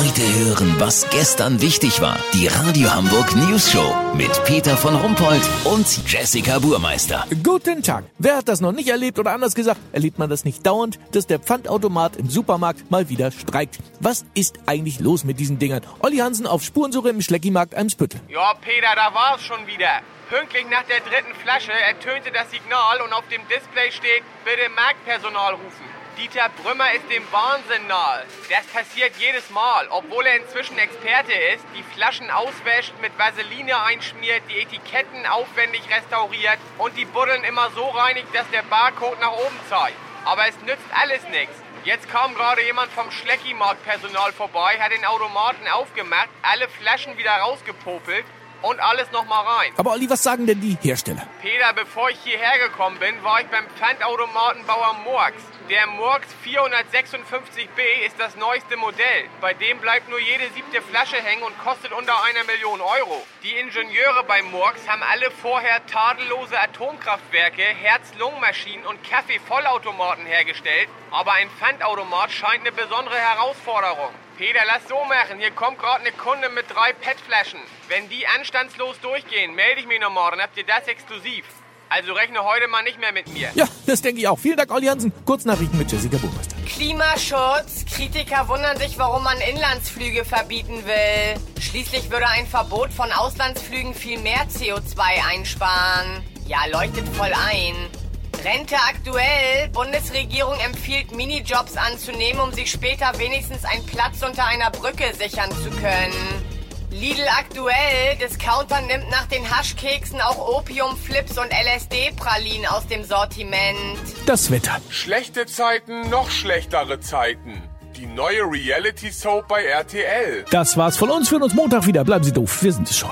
Heute hören, was gestern wichtig war. Die Radio Hamburg News Show mit Peter von Rumpold und Jessica Burmeister. Guten Tag. Wer hat das noch nicht erlebt oder anders gesagt, erlebt man das nicht dauernd, dass der Pfandautomat im Supermarkt mal wieder streikt? Was ist eigentlich los mit diesen Dingern? Olli Hansen auf Spurensuche im Schleckimarkt Eimsbüttel. Ja, Peter, da war's schon wieder. Pünktlich nach der dritten Flasche ertönte das Signal und auf dem Display steht, bitte Marktpersonal rufen. Dieter Brümmer ist dem Wahnsinn nahe. Das passiert jedes Mal, obwohl er inzwischen Experte ist, die Flaschen auswäscht, mit Vaseline einschmiert, die Etiketten aufwendig restauriert und die Buddeln immer so reinigt, dass der Barcode nach oben zeigt. Aber es nützt alles nichts. Jetzt kam gerade jemand vom Schleckimarkt-Personal vorbei, hat den Automaten aufgemacht, alle Flaschen wieder rausgepopelt und alles nochmal rein. Aber Olli, was sagen denn die Hersteller? Peter, bevor ich hierher gekommen bin, war ich beim Pfandautomatenbauer Murks. Der Murks 456b ist das neueste Modell. Bei dem bleibt nur jede siebte Flasche hängen und kostet unter einer Million Euro. Die Ingenieure bei Murks haben alle vorher tadellose Atomkraftwerke, Herz-Lungen-Maschinen und Kaffee-Vollautomaten hergestellt. Aber ein Pfandautomat scheint eine besondere Herausforderung. Peter, lass so machen. Hier kommt gerade eine Kunde mit drei PET-Flaschen. Wenn die anstandslos durchgehen, melde ich mich nochmal, dann habt ihr das exklusiv. Also rechne heute mal nicht mehr mit mir. Ja, das denke ich auch. Vielen Dank, Olli Hansen. Kurznachrichten mit Jessica Burmeister. Klimaschutz. Kritiker wundern sich, warum man Inlandsflüge verbieten will. Schließlich würde ein Verbot von Auslandsflügen viel mehr CO2 einsparen. Ja, leuchtet voll ein. Rente aktuell. Bundesregierung empfiehlt Minijobs anzunehmen, um sich später wenigstens einen Platz unter einer Brücke sichern zu können. Lidl aktuell. Discounter nimmt nach den Haschkeksen auch Opiumflips und LSD-Pralinen aus dem Sortiment. Das Wetter. Schlechte Zeiten, noch schlechtere Zeiten. Die neue Reality Soap bei RTL. Das war's von uns. Wir hören uns Montag wieder. Bleiben Sie doof. Wir sind es schon.